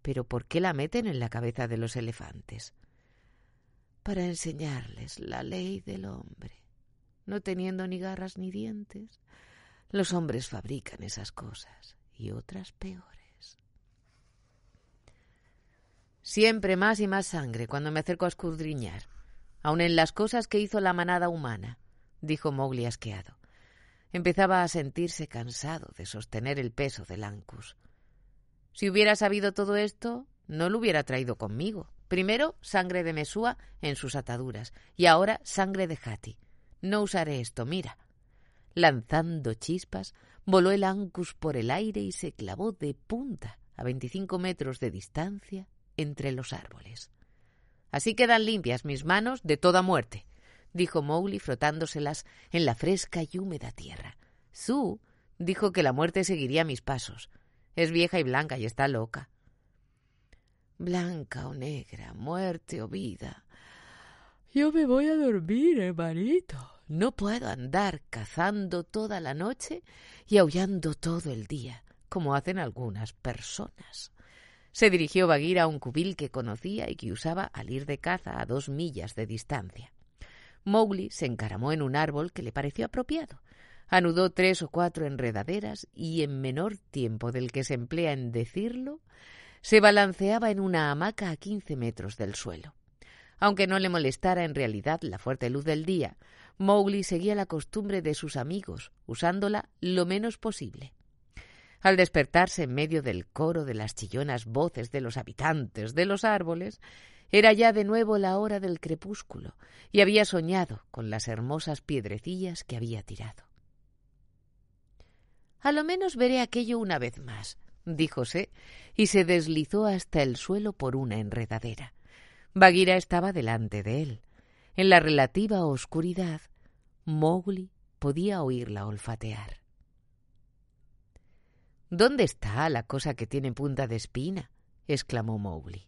Pero ¿por qué la meten en la cabeza de los elefantes?
Para enseñarles la ley del hombre. No teniendo ni garras ni dientes, los hombres fabrican esas cosas y otras peores.
Siempre más y más sangre cuando me acerco a escudriñar, aun en las cosas que hizo la manada humana, dijo Mowgli asqueado. Empezaba a sentirse cansado de sostener el peso del Ancus. Si hubiera sabido todo esto, no lo hubiera traído conmigo. Primero, sangre de Mesúa en sus ataduras, y ahora sangre de Hati. No usaré esto, mira. Lanzando chispas, voló el Ancus por el aire y se clavó de punta a veinticinco metros de distancia entre los árboles. Así quedan limpias mis manos de toda muerte, dijo Mowgli frotándoselas en la fresca y húmeda tierra. Su dijo que la muerte seguiría mis pasos. Es vieja y blanca y está loca.
Blanca o negra, muerte o vida.
Yo me voy a dormir, hermanito.
No puedo andar cazando toda la noche y aullando todo el día, como hacen algunas personas.
Se dirigió Bagheera a un cubil que conocía y que usaba al ir de caza a dos millas de distancia. Mowgli se encaramó en un árbol que le pareció apropiado. Anudó tres o cuatro enredaderas y en menor tiempo del que se emplea en decirlo, se balanceaba en una hamaca a quince metros del suelo. Aunque no le molestara en realidad la fuerte luz del día, Mowgli seguía la costumbre de sus amigos, usándola lo menos posible. Al despertarse en medio del coro de las chillonas voces de los habitantes de los árboles, era ya de nuevo la hora del crepúsculo y había soñado con las hermosas piedrecillas que había tirado. A lo menos veré aquello una vez más, díjose, y se deslizó hasta el suelo por una enredadera. Bagheera estaba delante de él. En la relativa oscuridad, Mowgli podía oírla olfatear. ¿Dónde está la cosa que tiene punta de espina? exclamó Mowgli.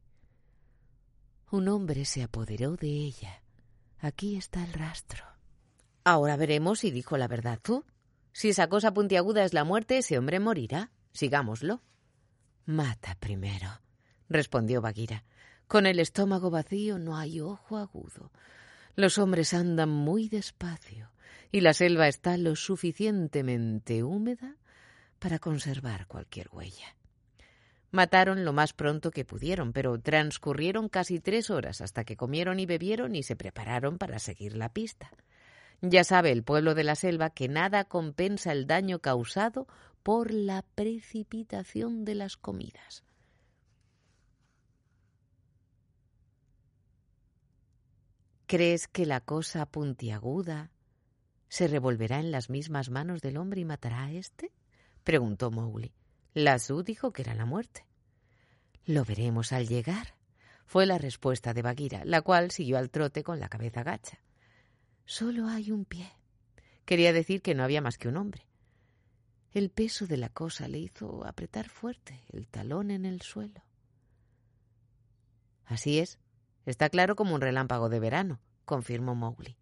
Un hombre se apoderó de ella. Aquí está el rastro.
Ahora veremos si dijo la verdad tú. Si esa cosa puntiaguda es la muerte, ese hombre morirá. Sigámoslo.
Mata primero, respondió Bagheera. Con el estómago vacío no hay ojo agudo. Los hombres andan muy despacio y la selva está lo suficientemente húmeda para conservar cualquier huella.
Mataron lo más pronto que pudieron, pero transcurrieron casi tres horas hasta que comieron y bebieron y se prepararon para seguir la pista. Ya sabe el pueblo de la selva que nada compensa el daño causado por la precipitación de las comidas. ¿Crees que la cosa puntiaguda se revolverá en las mismas manos del hombre y matará a éste? preguntó Mowgli. Lazu dijo que era la muerte. Lo veremos al llegar, fue la respuesta de Bagheera, la cual siguió al trote con la cabeza gacha.
Solo hay un pie.
Quería decir que no había más que un hombre.
El peso de la cosa le hizo apretar fuerte el talón en el suelo.
Así es. Está claro como un relámpago de verano, confirmó Mowgli.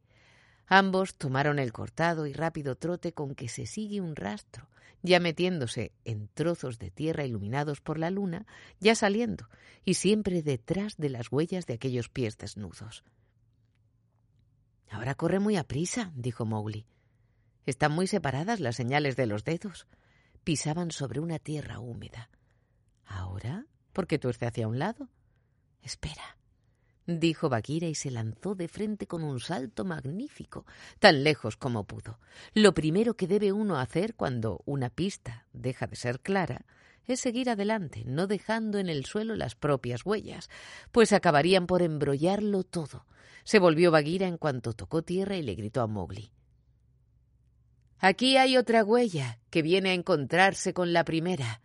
Ambos tomaron el cortado y rápido trote con que se sigue un rastro, ya metiéndose en trozos de tierra iluminados por la luna, ya saliendo, y siempre detrás de las huellas de aquellos pies desnudos. Ahora corre muy aprisa, dijo Mowgli. Están muy separadas las señales de los dedos. Pisaban sobre una tierra húmeda. ¿Ahora? ¿Por qué tuerce hacia un lado? Espera, dijo Bagheera y se lanzó de frente con un salto magnífico, tan lejos como pudo. Lo primero que debe uno hacer cuando una pista deja de ser clara es seguir adelante, no dejando en el suelo las propias huellas, pues acabarían por embrollarlo todo. Se volvió Bagheera en cuanto tocó tierra y le gritó a Mowgli. Aquí hay otra huella que viene a encontrarse con la primera.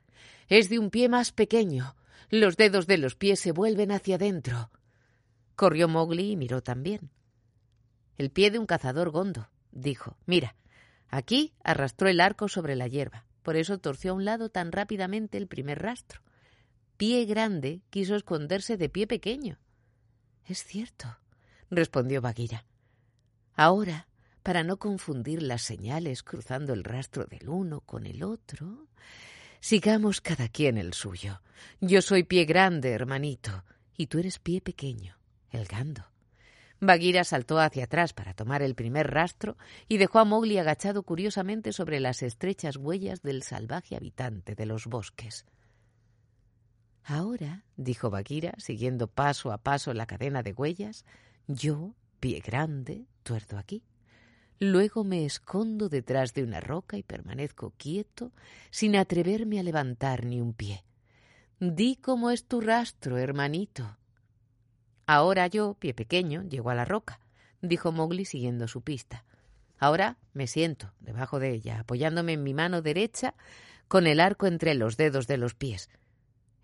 Es de un pie más pequeño. Los dedos de los pies se vuelven hacia adentro. Corrió Mowgli y miró también. El pie de un cazador gondo, dijo. Mira, aquí arrastró el arco sobre la hierba. Por eso torció a un lado tan rápidamente el primer rastro. Pie grande quiso esconderse de pie pequeño. Es cierto, respondió Bagheera. Ahora, para no confundir las señales cruzando el rastro del uno con el otro, sigamos cada quien el suyo. Yo soy pie grande, hermanito, y tú eres pie pequeño, el gando. Bagheera saltó hacia atrás para tomar el primer rastro y dejó a Mowgli agachado curiosamente sobre las estrechas huellas del salvaje habitante de los bosques. Ahora, dijo Bagheera, siguiendo paso a paso la cadena de huellas, yo, pie grande, tuerdo aquí. Luego me escondo detrás de una roca y permanezco quieto, sin atreverme a levantar ni un pie. Di cómo es tu rastro, hermanito. Ahora yo, pie pequeño, llego a la roca, dijo Mowgli siguiendo su pista. Ahora me siento debajo de ella, apoyándome en mi mano derecha con el arco entre los dedos de los pies.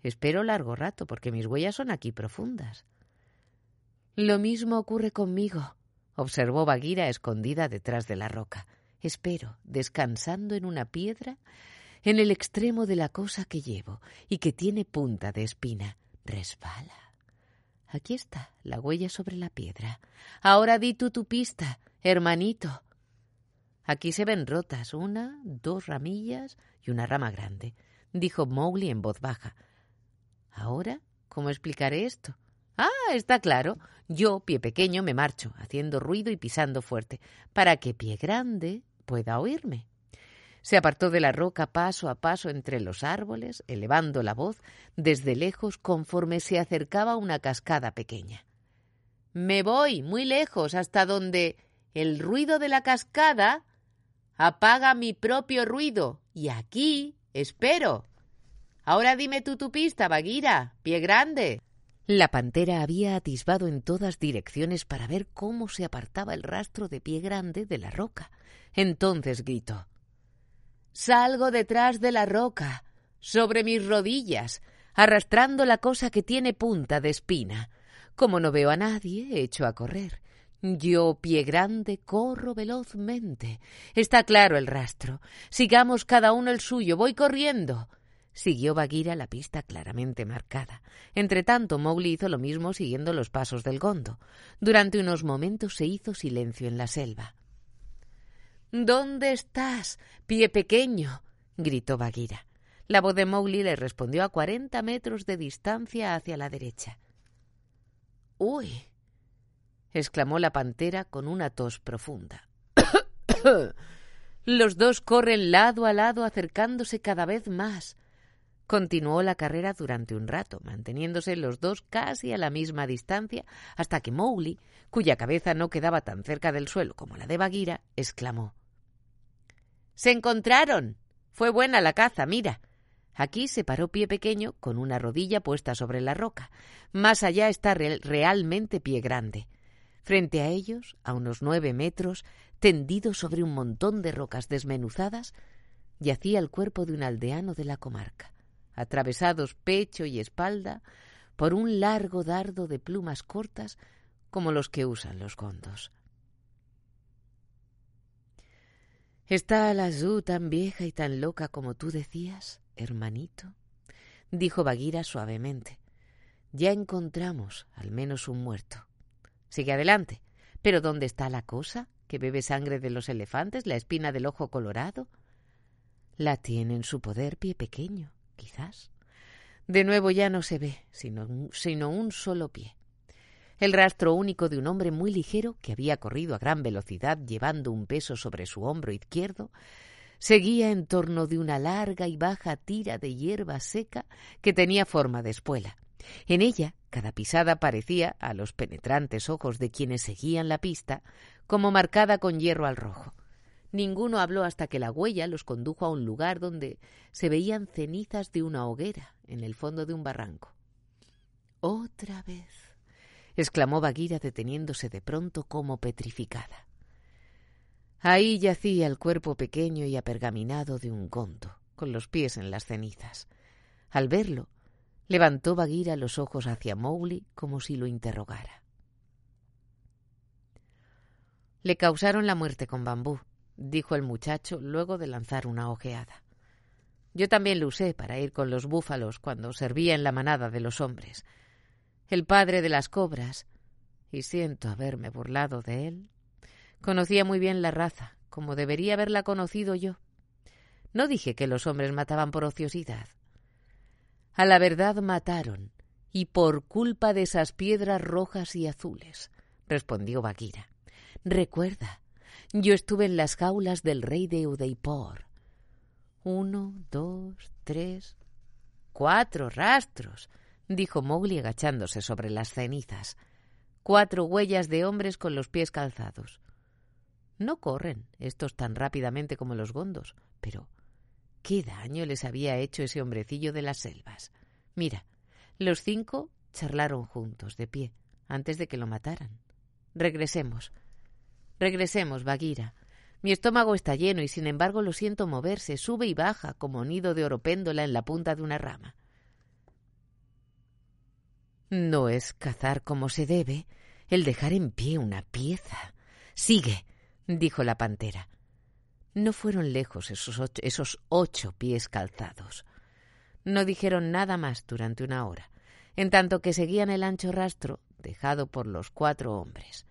Espero largo rato, porque mis huellas son aquí profundas. Lo mismo ocurre conmigo, observó Bagheera escondida detrás de la roca. Espero, descansando en una piedra, en el extremo de la cosa que llevo y que tiene punta de espina. Resbala. Aquí está la huella sobre la piedra. Ahora di tú tu pista, hermanito. Aquí se ven rotas una, dos ramillas y una rama grande, dijo Mowgli en voz baja. Ahora, ¿cómo explicaré esto? Ah, está claro. Yo, pie pequeño, me marcho, haciendo ruido y pisando fuerte, para que pie grande pueda oírme. Se apartó de la roca paso a paso entre los árboles, elevando la voz desde lejos conforme se acercaba una cascada pequeña. Me voy muy lejos hasta donde el ruido de la cascada apaga mi propio ruido y aquí espero. Ahora dime tú tu pista, Bagheera, pie grande. La pantera había atisbado en todas direcciones para ver cómo se apartaba el rastro de pie grande de la roca. Entonces gritó Salgo detrás de la roca, sobre mis rodillas, arrastrando la cosa que tiene punta de espina. Como no veo a nadie, echo a correr. Yo, pie grande, corro velozmente. Está claro el rastro. Sigamos cada uno el suyo. Voy corriendo. Siguió Bagheera la pista claramente marcada. Entretanto, Mowgli hizo lo mismo siguiendo los pasos del gondo. Durante unos momentos se hizo silencio en la selva. ¿Dónde estás, pie pequeño? gritó Bagheera. La voz de Mowgli le respondió a cuarenta metros de distancia hacia la derecha. ¡Uy! exclamó la pantera con una tos profunda. Los dos corren lado a lado acercándose cada vez más. Continuó la carrera durante un rato, manteniéndose los dos casi a la misma distancia, hasta que Mowgli, cuya cabeza no quedaba tan cerca del suelo como la de Bagheera, exclamó Se encontraron. Fue buena la caza, mira. Aquí se paró pie pequeño con una rodilla puesta sobre la roca. Más allá está realmente pie grande. Frente a ellos, a unos nueve metros, tendido sobre un montón de rocas desmenuzadas, yacía el cuerpo de un aldeano de la comarca atravesados pecho y espalda por un largo dardo de plumas cortas como los que usan los gondos. ¿Está la Zú tan vieja y tan loca como tú decías, hermanito? dijo Bagheera suavemente. Ya encontramos al menos un muerto. Sigue adelante. ¿Pero dónde está la cosa que bebe sangre de los elefantes, la espina del ojo colorado? La tiene en su poder pie pequeño quizás. De nuevo ya no se ve, sino, sino un solo pie. El rastro único de un hombre muy ligero que había corrido a gran velocidad llevando un peso sobre su hombro izquierdo, seguía en torno de una larga y baja tira de hierba seca que tenía forma de espuela. En ella, cada pisada parecía, a los penetrantes ojos de quienes seguían la pista, como marcada con hierro al rojo. Ninguno habló hasta que la huella los condujo a un lugar donde se veían cenizas de una hoguera en el fondo de un barranco. Otra vez, exclamó Bagheera deteniéndose de pronto como petrificada. Ahí yacía el cuerpo pequeño y apergaminado de un gondo, con los pies en las cenizas. Al verlo, levantó Bagheera los ojos hacia Mowgli como si lo interrogara. Le causaron la muerte con bambú, dijo el muchacho luego de lanzar una ojeada. Yo también lo usé para ir con los búfalos cuando servía en la manada de los hombres. El padre de las cobras, y siento haberme burlado de él, conocía muy bien la raza, como debería haberla conocido yo. No dije que los hombres mataban por ociosidad. A la verdad mataron, y por culpa de esas piedras rojas y azules, respondió Bagheera. Recuerda, yo estuve en las jaulas del rey de Udeipor. Uno, dos, tres, cuatro rastros, dijo Mowgli agachándose sobre las cenizas. Cuatro huellas de hombres con los pies calzados. No corren estos tan rápidamente como los gondos, pero ¿qué daño les había hecho ese hombrecillo de las selvas? Mira, los cinco charlaron juntos, de pie, antes de que lo mataran. Regresemos. Regresemos, Bagheera. Mi estómago está lleno y sin embargo lo siento moverse, sube y baja como nido de oropéndola en la punta de una rama. No es cazar como se debe el dejar en pie una pieza. Sigue, dijo la pantera. No fueron lejos esos ocho, pies calzados. No dijeron nada más durante una hora, en tanto que seguían el ancho rastro dejado por los cuatro hombres.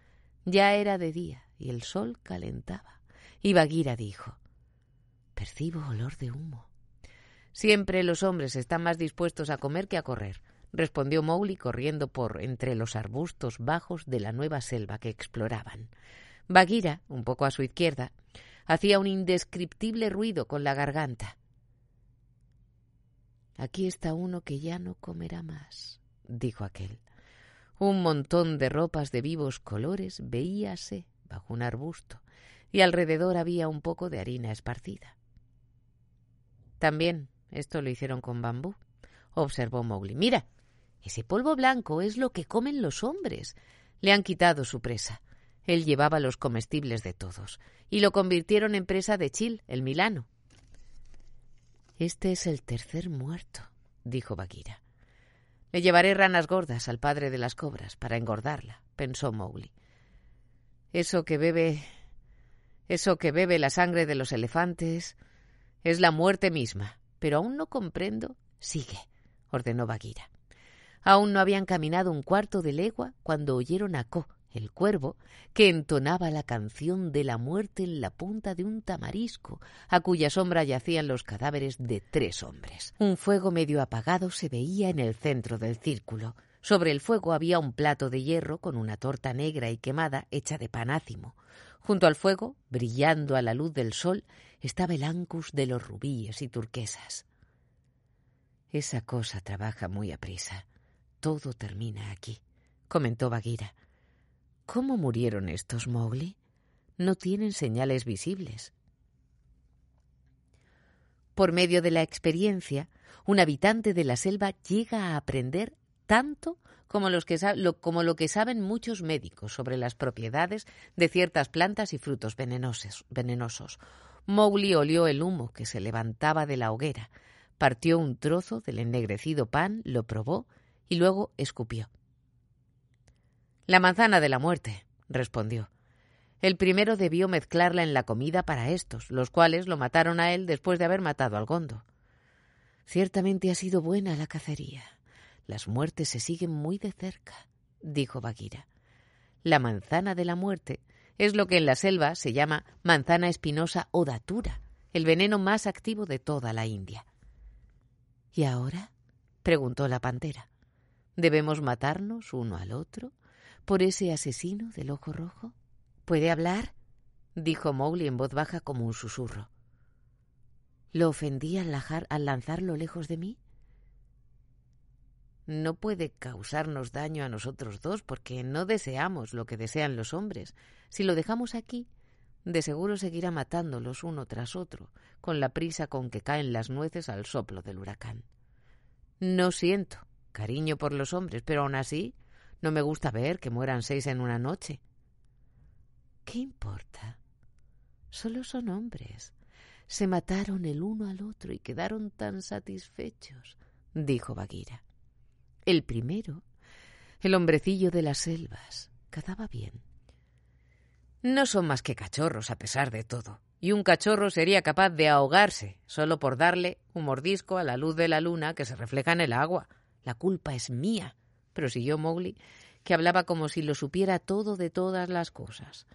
Ya era de día y el sol calentaba. Y Bagheera dijo Percibo olor de humo. Siempre los hombres están más dispuestos a comer que a correr, respondió Mowgli corriendo por entre los arbustos bajos de la nueva selva que exploraban. Bagheera, un poco a su izquierda, hacía un indescriptible ruido con la garganta. Aquí está uno que ya no comerá más, dijo aquel. Un montón de ropas de vivos colores veíase bajo un arbusto, y alrededor había un poco de harina esparcida. También esto lo hicieron con bambú, observó Mowgli. Mira, ese polvo blanco es lo que comen los hombres. Le han quitado su presa. Él llevaba los comestibles de todos, y lo convirtieron en presa de Chil, el milano. Este es el tercer muerto, dijo Bagheera. Le llevaré ranas gordas al padre de las cobras para engordarla, pensó Mowgli. Eso que bebe. Eso que bebe la sangre de los elefantes. Es la muerte misma. Pero aún no comprendo. Sigue, ordenó Bagheera. Aún no habían caminado un cuarto de legua cuando oyeron a Ko, el cuervo, que entonaba la canción de la muerte en la punta de un tamarisco, a cuya sombra yacían los cadáveres de tres hombres. Un fuego medio apagado se veía en el centro del círculo. Sobre el fuego había un plato de hierro con una torta negra y quemada hecha de panácimo. Junto al fuego, brillando a la luz del sol, estaba el ancus de los rubíes y turquesas. Esa cosa trabaja muy aprisa. Todo termina aquí, comentó Bagheera. ¿Cómo murieron estos Mowgli? No tienen señales visibles. Por medio de la experiencia, un habitante de la selva llega a aprender tanto como, los que, como lo que saben muchos médicos sobre las propiedades de ciertas plantas y frutos venenosos. venenosos. Mowgli olió el humo que se levantaba de la hoguera, partió un trozo del ennegrecido pan, lo probó y luego escupió. La manzana de la muerte, respondió. El primero debió mezclarla en la comida para estos, los cuales lo mataron a él después de haber matado al gondo. Ciertamente ha sido buena la cacería. Las muertes se siguen muy de cerca, dijo Bagheera. La manzana de la muerte es lo que en la selva se llama manzana espinosa o datura, el veneno más activo de toda la India. ¿Y ahora? preguntó la pantera. ¿Debemos matarnos uno al otro? por ese asesino del ojo rojo? ¿Puede hablar? dijo Mowgli en voz baja como un susurro. ¿Lo ofendí al, al lanzarlo lejos de mí? No puede causarnos daño a nosotros dos porque no deseamos lo que desean los hombres. Si lo dejamos aquí, de seguro seguirá matándolos uno tras otro, con la prisa con que caen las nueces al soplo del huracán. No siento cariño por los hombres, pero aún así no me gusta ver que mueran seis en una noche. ¿Qué importa? Solo son hombres. Se mataron el uno al otro y quedaron tan satisfechos, dijo Bagheera. El primero, el hombrecillo de las selvas, cazaba bien. No son más que cachorros a pesar de todo, y un cachorro sería capaz de ahogarse solo por darle un mordisco a la luz de la luna que se refleja en el agua. La culpa es mía, prosiguió Mowgli, que hablaba como si lo supiera todo de todas las cosas.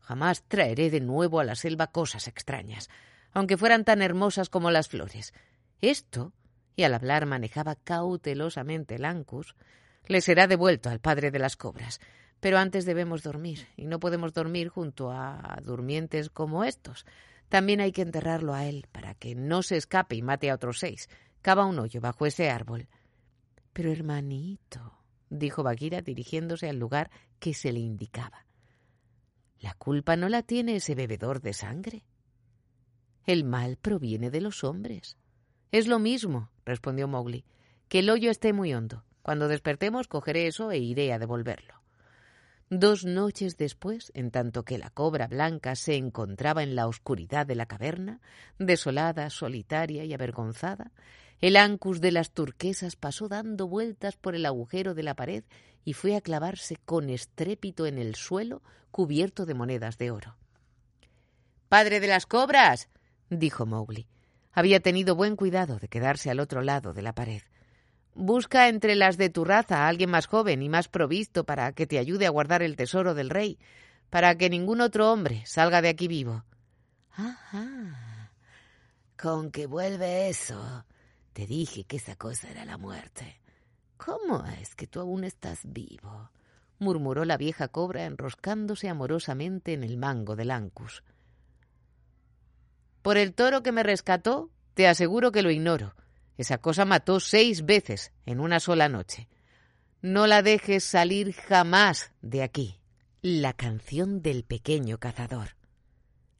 Jamás traeré de nuevo a la selva cosas extrañas, aunque fueran tan hermosas como las flores. Esto, y al hablar manejaba cautelosamente el ancus, le será devuelto al padre de las cobras. Pero antes debemos dormir, y no podemos dormir junto a durmientes como estos. También hay que enterrarlo a él, para que no se escape y mate a otros seis. Cava un hoyo bajo ese árbol. Pero hermanito, dijo Bagheera dirigiéndose al lugar que se le indicaba. La culpa no la tiene ese bebedor de sangre. El mal proviene de los hombres. Es lo mismo, respondió Mowgli, que el hoyo esté muy hondo. Cuando despertemos cogeré eso e iré a devolverlo. Dos noches después, en tanto que la cobra blanca se encontraba en la oscuridad de la caverna, desolada, solitaria y avergonzada, el ancus de las turquesas pasó dando vueltas por el agujero de la pared y fue a clavarse con estrépito en el suelo cubierto de monedas de oro. Padre de las cobras, dijo Mowgli. Había tenido buen cuidado de quedarse al otro lado de la pared. Busca entre las de tu raza a alguien más joven y más provisto para que te ayude a guardar el tesoro del rey, para que ningún otro hombre salga de aquí vivo.
Ajá. Con que vuelve eso. Te dije que esa cosa era la muerte. ¿Cómo es que tú aún estás vivo? murmuró la vieja cobra enroscándose amorosamente en el mango del Ancus.
Por el toro que me rescató, te aseguro que lo ignoro, esa cosa mató seis veces en una sola noche. No la dejes salir jamás de aquí.
La canción del pequeño cazador.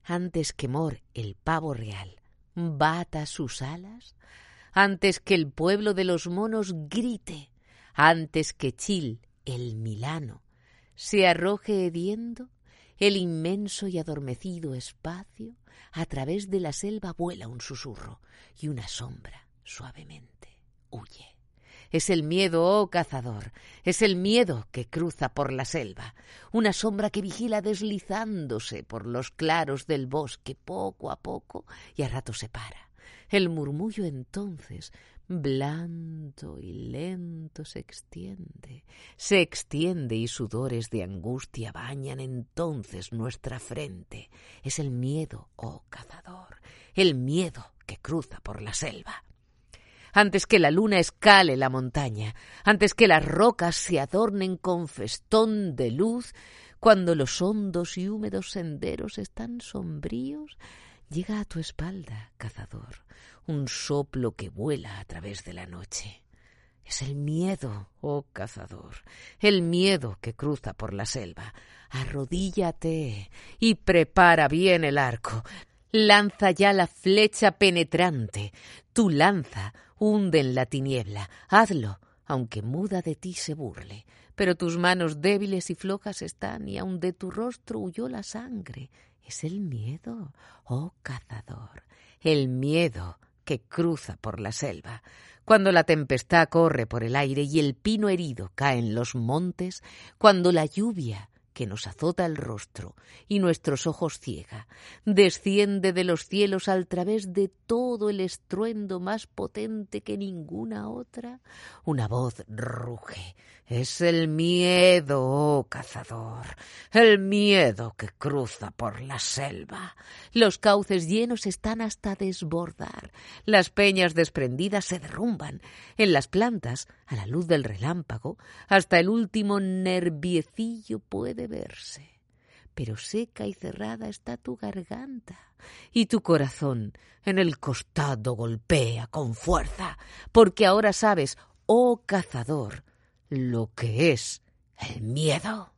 Antes que Mor, el pavo real, bata sus alas, antes que el pueblo de los monos grite, antes que Chil, el milano, se arroje hediendo, el inmenso y adormecido espacio, a través de la selva vuela un susurro y una sombra suavemente. Huye. Es el miedo, oh cazador, es el miedo que cruza por la selva, una sombra que vigila deslizándose por los claros del bosque poco a poco y a rato se para. El murmullo entonces, blando y lento, se extiende, se extiende y sudores de angustia bañan entonces nuestra frente. Es el miedo, oh cazador, el miedo que cruza por la selva
antes que la luna escale la montaña, antes que las rocas se adornen con festón de luz, cuando los hondos y húmedos senderos están sombríos, llega a tu espalda, cazador, un soplo que vuela a través de la noche. Es el miedo, oh cazador, el miedo que cruza por la selva. Arrodíllate y prepara bien el arco. Lanza ya la flecha penetrante. Tu lanza hunde en la tiniebla. Hazlo, aunque muda de ti se burle. Pero tus manos débiles y flojas están, y aun de tu rostro huyó la sangre. Es el miedo, oh cazador, el miedo que cruza por la selva. Cuando la tempestad corre por el aire y el pino herido cae en los montes, cuando la lluvia que nos azota el rostro y nuestros ojos ciega, desciende de los cielos al través de todo el estruendo más potente que ninguna otra, una voz ruge. Es el miedo, oh cazador, el miedo que cruza por la selva. Los cauces llenos están hasta desbordar, las peñas desprendidas se derrumban, en las plantas, a la luz del relámpago, hasta el último nerviecillo puede verse, pero seca y cerrada está tu garganta, y tu corazón en el costado golpea con fuerza, porque ahora sabes, oh cazador, lo que es el miedo.